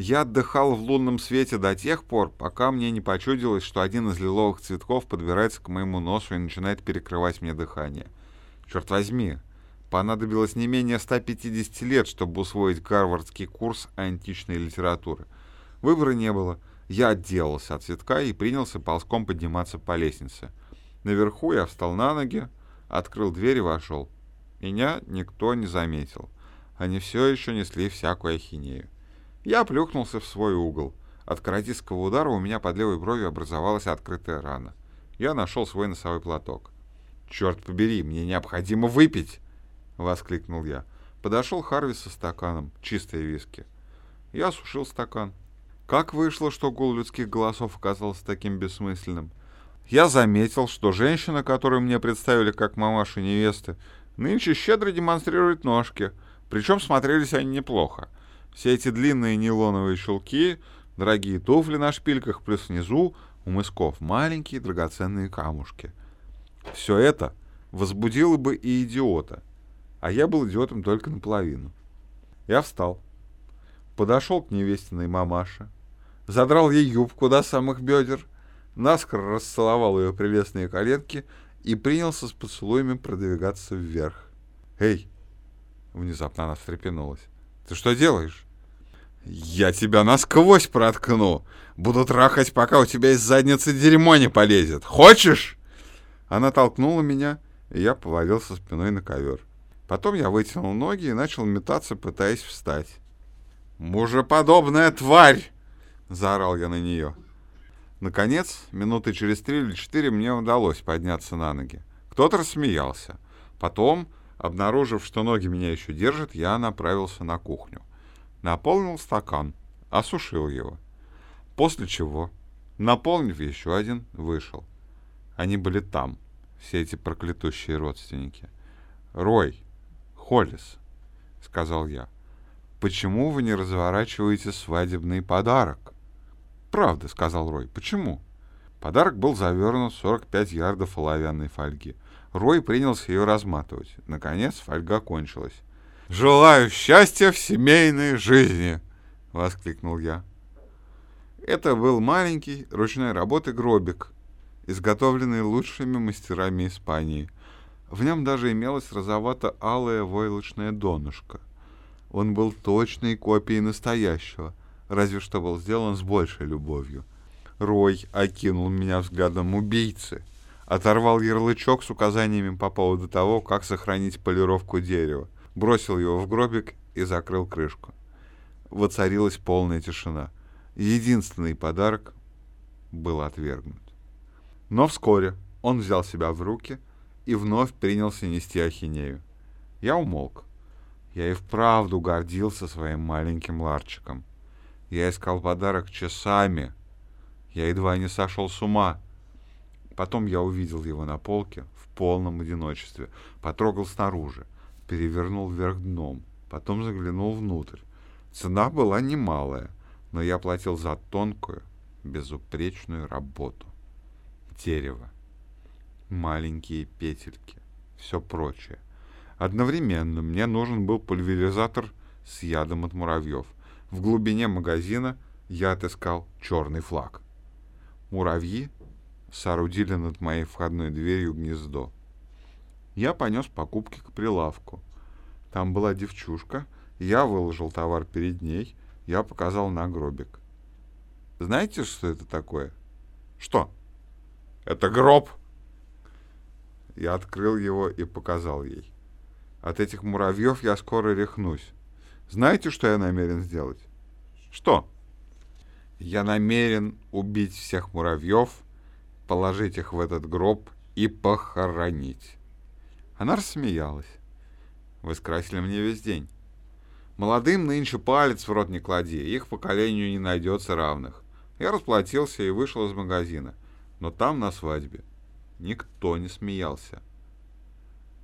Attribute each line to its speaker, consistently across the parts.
Speaker 1: Я отдыхал в лунном свете до тех пор, пока мне не почудилось, что один из лиловых цветков подбирается к моему носу и начинает перекрывать мне дыхание. Черт возьми, понадобилось не менее 150 лет, чтобы усвоить гарвардский курс античной литературы. Выбора не было. Я отделался от цветка и принялся ползком подниматься по лестнице. Наверху я встал на ноги, открыл дверь и вошел. Меня никто не заметил. Они все еще несли всякую ахинею. Я плюхнулся в свой угол. От каратистского удара у меня под левой бровью образовалась открытая рана. Я нашел свой носовой платок. «Черт побери, мне необходимо выпить!» — воскликнул я. Подошел Харви со стаканом, чистой виски. Я осушил стакан. Как вышло, что гул людских голосов оказался таким бессмысленным? Я заметил, что женщина, которую мне представили как мамаша невесты, нынче щедро демонстрирует ножки, причем смотрелись они неплохо. Все эти длинные нейлоновые шелки, дорогие туфли на шпильках, плюс внизу у мысков маленькие драгоценные камушки. Все это возбудило бы и идиота, а я был идиотом только наполовину. Я встал, подошел к невестиной мамаше, задрал ей юбку до самых бедер, наскоро расцеловал ее прелестные коленки и принялся с поцелуями продвигаться вверх. «Эй!» — внезапно она встрепенулась. «Ты что делаешь?» «Я тебя насквозь проткну! Буду трахать, пока у тебя из задницы дерьмо не полезет! Хочешь?» Она толкнула меня, и я повалился спиной на ковер. Потом я вытянул ноги и начал метаться, пытаясь встать. «Мужеподобная тварь!» — заорал я на нее. Наконец, минуты через три или четыре мне удалось подняться на ноги. Кто-то рассмеялся. Потом, обнаружив, что ноги меня еще держат, я направился на кухню. Наполнил стакан, осушил его. После чего, наполнив еще один, вышел. Они были там, все эти проклятущие родственники. «Рой, Холлис», — сказал я, — «почему вы не разворачиваете свадебный подарок?» «Правда», — сказал Рой, — «почему?» Подарок был завернут в 45 ярдов оловянной фольги. Рой принялся ее разматывать. Наконец фольга кончилась. «Желаю счастья в семейной жизни!» — воскликнул я. Это был маленький ручной работы гробик, изготовленный лучшими мастерами Испании. В нем даже имелось розовато-алое войлочное донышко. Он был точной копией настоящего, разве что был сделан с большей любовью. Рой окинул меня взглядом убийцы, оторвал ярлычок с указаниями по поводу того, как сохранить полировку дерева, бросил его в гробик и закрыл крышку. Воцарилась полная тишина. Единственный подарок был отвергнут. Но вскоре он взял себя в руки и вновь принялся нести ахинею. Я умолк. Я и вправду гордился своим маленьким ларчиком. Я искал подарок часами. Я едва не сошел с ума. Потом я увидел его на полке в полном одиночестве, потрогал снаружи — перевернул вверх дном, потом заглянул внутрь. Цена была немалая, но я платил за тонкую, безупречную работу. Дерево, маленькие петельки, все прочее. Одновременно мне нужен был пульверизатор с ядом от муравьев. В глубине магазина я отыскал черный флаг. Муравьи соорудили над моей входной дверью гнездо. Я понес покупки к прилавку. Там была девчушка, я выложил товар перед ней, я показал на гробик. Знаете, что это такое? Что? Это гроб. Я открыл его и показал ей. От этих муравьев я скоро рехнусь. Знаете, что я намерен сделать? Что? Я намерен убить всех муравьев, положить их в этот гроб и похоронить. Она рассмеялась. Вы скрасили мне весь день. Молодым нынче палец в рот не клади, их поколению не найдется равных. Я расплатился и вышел из магазина. Но там, на свадьбе, никто не смеялся.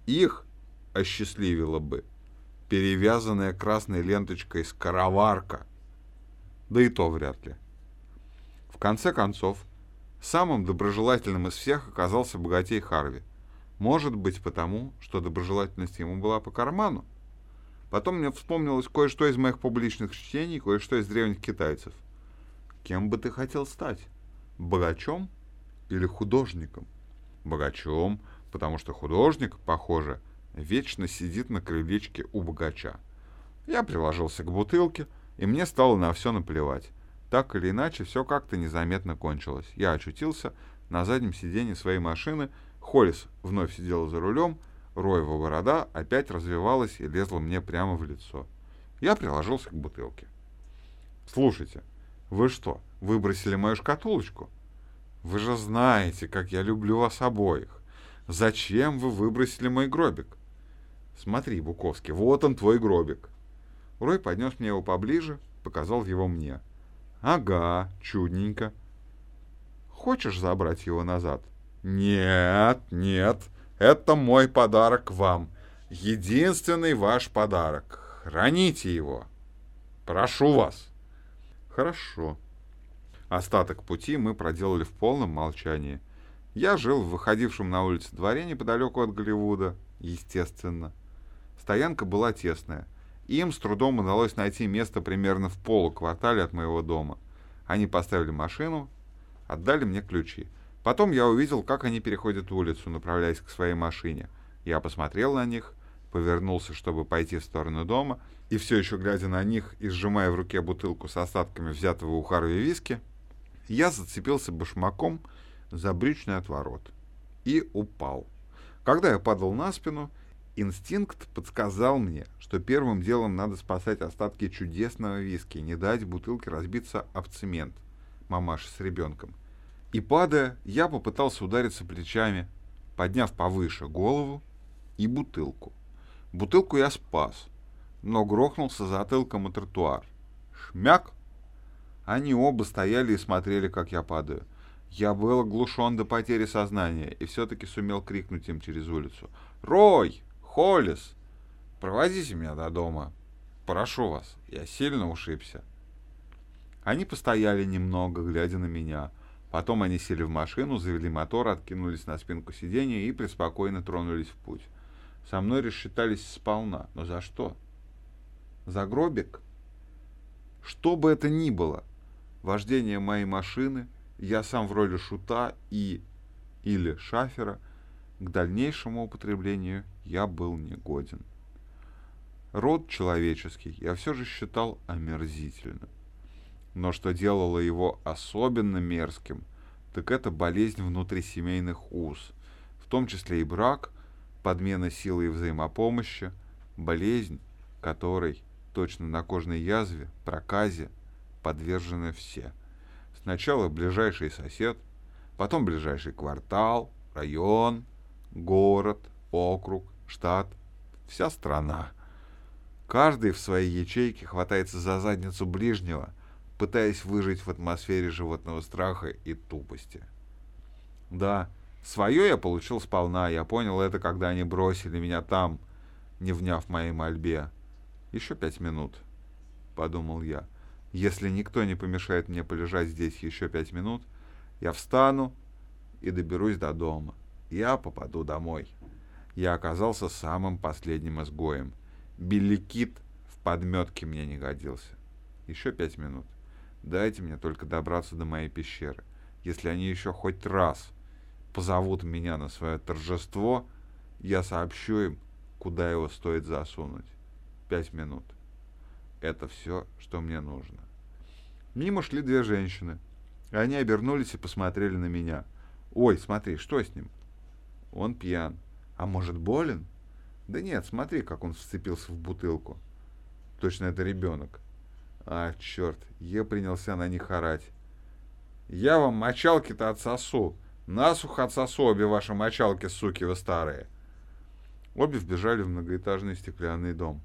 Speaker 1: Их осчастливило бы перевязанная красной ленточкой скороварка. Да и то вряд ли. В конце концов, самым доброжелательным из всех оказался богатей Харви — может быть потому, что доброжелательность ему была по карману. Потом мне вспомнилось кое-что из моих публичных чтений, кое-что из древних китайцев. Кем бы ты хотел стать? Богачом или художником? Богачом, потому что художник, похоже, вечно сидит на крылечке у богача. Я приложился к бутылке, и мне стало на все наплевать. Так или иначе, все как-то незаметно кончилось. Я очутился на заднем сиденье своей машины, Холлис вновь сидела за рулем, Роева борода опять развивалась и лезла мне прямо в лицо. Я приложился к бутылке. «Слушайте, вы что, выбросили мою шкатулочку? Вы же знаете, как я люблю вас обоих. Зачем вы выбросили мой гробик?» «Смотри, Буковский, вот он твой гробик». Рой поднес мне его поближе, показал его мне. «Ага, чудненько. Хочешь забрать его назад?» «Нет, нет, это мой подарок вам. Единственный ваш подарок. Храните его. Прошу вас». «Хорошо». Остаток пути мы проделали в полном молчании. Я жил в выходившем на улицу дворе неподалеку от Голливуда, естественно. Стоянка была тесная. Им с трудом удалось найти место примерно в полуквартале от моего дома. Они поставили машину, отдали мне ключи. Потом я увидел, как они переходят улицу, направляясь к своей машине. Я посмотрел на них, повернулся, чтобы пойти в сторону дома, и все еще глядя на них и сжимая в руке бутылку с остатками взятого у Харви виски, я зацепился башмаком за брючный отворот и упал. Когда я падал на спину, Инстинкт подсказал мне, что первым делом надо спасать остатки чудесного виски, не дать бутылке разбиться об цемент, мамаша с ребенком. И падая, я попытался удариться плечами, подняв повыше голову и бутылку. Бутылку я спас, но грохнулся затылком о тротуар. Шмяк! Они оба стояли и смотрели, как я падаю. Я был оглушен до потери сознания и все-таки сумел крикнуть им через улицу. «Рой! Холлис, проводите меня до дома. Прошу вас, я сильно ушибся. Они постояли немного, глядя на меня. Потом они сели в машину, завели мотор, откинулись на спинку сиденья и преспокойно тронулись в путь. Со мной рассчитались сполна. Но за что? За гробик? Что бы это ни было, вождение моей машины, я сам в роли шута и или шафера — к дальнейшему употреблению я был негоден. Род человеческий я все же считал омерзительным. Но что делало его особенно мерзким, так это болезнь внутрисемейных уз, в том числе и брак, подмена силы и взаимопомощи, болезнь, которой точно на кожной язве, проказе подвержены все. Сначала ближайший сосед, потом ближайший квартал, район, город, округ, штат, вся страна. Каждый в своей ячейке хватается за задницу ближнего, пытаясь выжить в атмосфере животного страха и тупости. Да, свое я получил сполна, я понял это, когда они бросили меня там, не вняв моей мольбе. Еще пять минут, подумал я. Если никто не помешает мне полежать здесь еще пять минут, я встану и доберусь до дома я попаду домой. Я оказался самым последним изгоем. Беликит в подметке мне не годился. Еще пять минут. Дайте мне только добраться до моей пещеры. Если они еще хоть раз позовут меня на свое торжество, я сообщу им, куда его стоит засунуть. Пять минут. Это все, что мне нужно. Мимо шли две женщины. Они обернулись и посмотрели на меня. «Ой, смотри, что с ним?» Он пьян. А может, болен? Да нет, смотри, как он вцепился в бутылку. Точно это ребенок. А, черт, я принялся на них орать. Я вам мочалки-то отсосу. Насухо отсосу обе ваши мочалки, суки вы старые. Обе вбежали в многоэтажный стеклянный дом.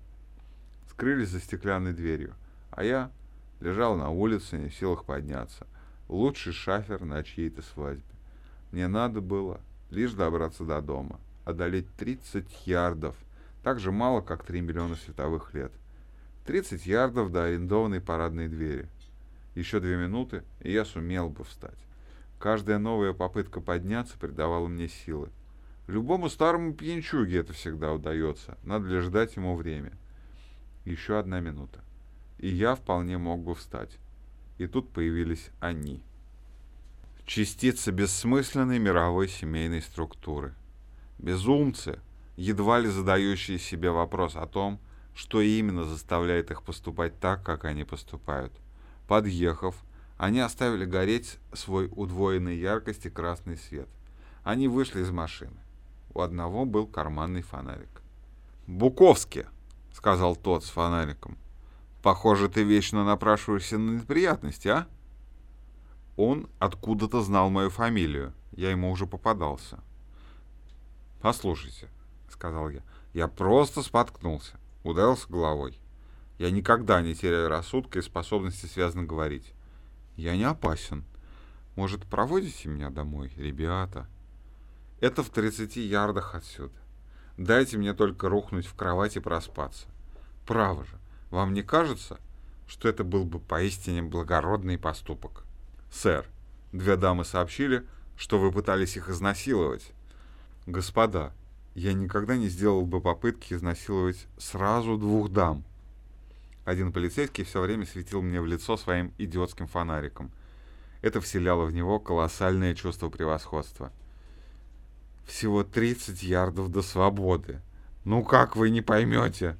Speaker 1: Скрылись за стеклянной дверью. А я лежал на улице, не в силах подняться. Лучший шафер на чьей-то свадьбе. Мне надо было лишь добраться до дома, одолеть 30 ярдов, так же мало, как 3 миллиона световых лет. 30 ярдов до арендованной парадной двери. Еще две минуты, и я сумел бы встать. Каждая новая попытка подняться придавала мне силы. Любому старому пьянчуге это всегда удается, надо лишь дать ему время. Еще одна минута. И я вполне мог бы встать. И тут появились они. Частицы бессмысленной мировой семейной структуры. Безумцы, едва ли задающие себе вопрос о том, что именно заставляет их поступать так, как они поступают. Подъехав, они оставили гореть свой удвоенной яркости красный свет. Они вышли из машины. У одного был карманный фонарик. «Буковски!» — сказал тот с фонариком. «Похоже, ты вечно напрашиваешься на неприятности, а?» Он откуда-то знал мою фамилию. Я ему уже попадался. «Послушайте», — сказал я, — «я просто споткнулся, ударился головой. Я никогда не теряю рассудка и способности связно говорить. Я не опасен. Может, проводите меня домой, ребята?» Это в 30 ярдах отсюда. Дайте мне только рухнуть в кровать и проспаться. Право же, вам не кажется, что это был бы поистине благородный поступок? Сэр, две дамы сообщили, что вы пытались их изнасиловать. Господа, я никогда не сделал бы попытки изнасиловать сразу двух дам. Один полицейский все время светил мне в лицо своим идиотским фонариком. Это вселяло в него колоссальное чувство превосходства. Всего 30 ярдов до свободы. Ну как вы не поймете?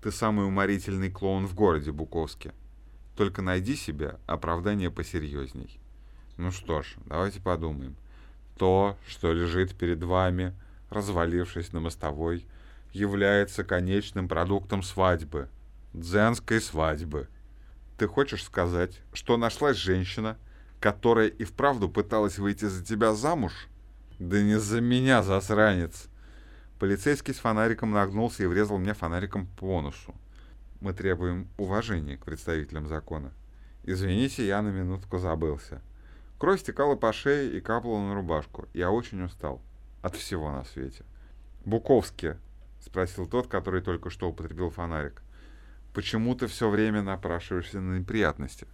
Speaker 1: Ты самый уморительный клоун в городе, Буковске. Только найди себе оправдание посерьезней. Ну что ж, давайте подумаем. То, что лежит перед вами, развалившись на мостовой, является конечным продуктом свадьбы. Дзенской свадьбы. Ты хочешь сказать, что нашлась женщина, которая и вправду пыталась выйти за тебя замуж? Да не за меня, засранец. Полицейский с фонариком нагнулся и врезал мне фонариком по носу. Мы требуем уважения к представителям закона. Извините, я на минутку забылся. Кровь стекала по шее и капала на рубашку. Я очень устал. От всего на свете. «Буковский», — спросил тот, который только что употребил фонарик. «Почему ты все время напрашиваешься на неприятности?»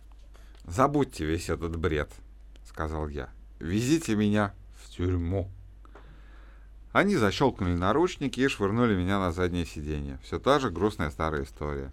Speaker 1: «Забудьте весь этот бред», — сказал я. «Везите меня тюрьму. Они защелкнули наручники и швырнули меня на заднее сиденье. Все та же грустная старая история.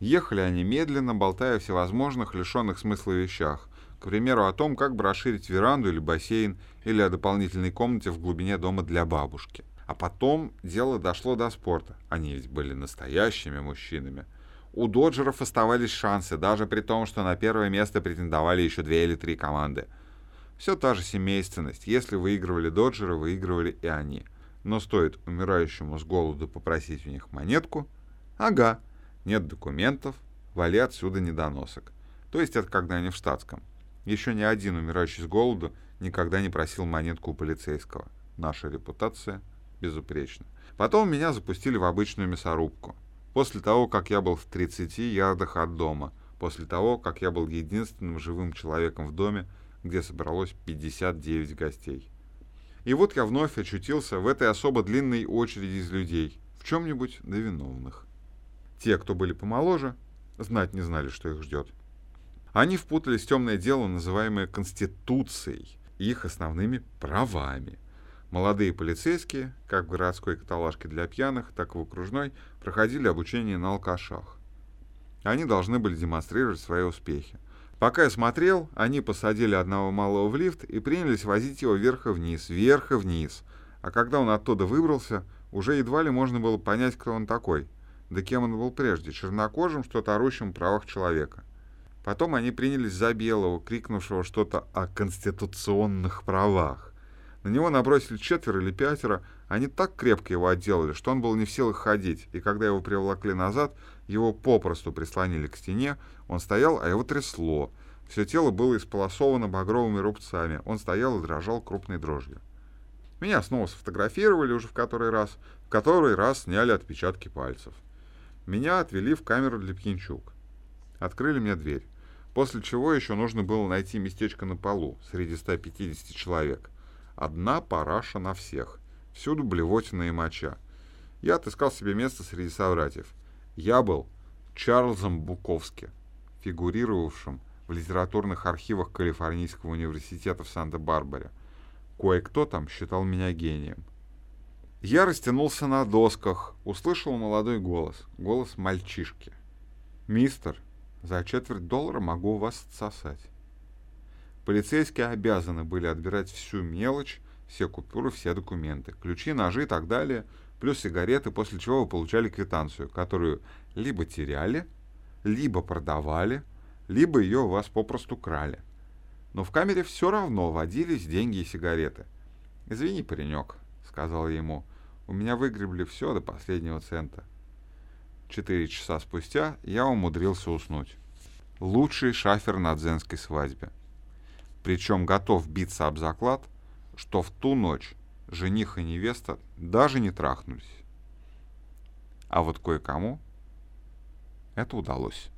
Speaker 1: Ехали они медленно, болтая о всевозможных лишенных смысла вещах. К примеру, о том, как бы расширить веранду или бассейн, или о дополнительной комнате в глубине дома для бабушки. А потом дело дошло до спорта. Они ведь были настоящими мужчинами. У доджеров оставались шансы, даже при том, что на первое место претендовали еще две или три команды – все та же семейственность. Если выигрывали доджеры, выигрывали и они. Но стоит умирающему с голоду попросить у них монетку, ага, нет документов, вали отсюда недоносок. То есть это когда они в штатском. Еще ни один умирающий с голоду никогда не просил монетку у полицейского. Наша репутация безупречна. Потом меня запустили в обычную мясорубку. После того, как я был в 30 ярдах от дома. После того, как я был единственным живым человеком в доме, где собралось 59 гостей. И вот я вновь очутился в этой особо длинной очереди из людей, в чем-нибудь до виновных. Те, кто были помоложе, знать не знали, что их ждет. Они впутались в темное дело, называемое Конституцией, их основными правами. Молодые полицейские, как в городской каталажке для пьяных, так и в окружной, проходили обучение на алкашах. Они должны были демонстрировать свои успехи. Пока я смотрел, они посадили одного малого в лифт и принялись возить его вверх и вниз, вверх и вниз. А когда он оттуда выбрался, уже едва ли можно было понять, кто он такой. Да кем он был прежде, чернокожим, что-то орущим о правах человека. Потом они принялись за белого, крикнувшего что-то о конституционных правах. На него набросили четверо или пятеро, они так крепко его отделали, что он был не в силах ходить, и когда его приволокли назад, его попросту прислонили к стене, он стоял, а его трясло. Все тело было исполосовано багровыми рубцами, он стоял и дрожал крупной дрожью. Меня снова сфотографировали уже в который раз, в который раз сняли отпечатки пальцев. Меня отвели в камеру для пьянчук. Открыли мне дверь. После чего еще нужно было найти местечко на полу среди 150 человек. Одна параша на всех. Всюду блевотина и моча. Я отыскал себе место среди собратьев. Я был Чарльзом Буковски, фигурировавшим в литературных архивах Калифорнийского университета в Санта-Барбаре. Кое-кто там считал меня гением. Я растянулся на досках, услышал молодой голос, голос мальчишки. «Мистер, за четверть доллара могу у вас отсосать». Полицейские обязаны были отбирать всю мелочь, все купюры, все документы, ключи, ножи и так далее, плюс сигареты, после чего вы получали квитанцию, которую либо теряли, либо продавали, либо ее у вас попросту крали. Но в камере все равно водились деньги и сигареты. «Извини, паренек», — сказал я ему, — «у меня выгребли все до последнего цента». Четыре часа спустя я умудрился уснуть. Лучший шафер на дзенской свадьбе. Причем готов биться об заклад, что в ту ночь жених и невеста даже не трахнулись. А вот кое-кому это удалось.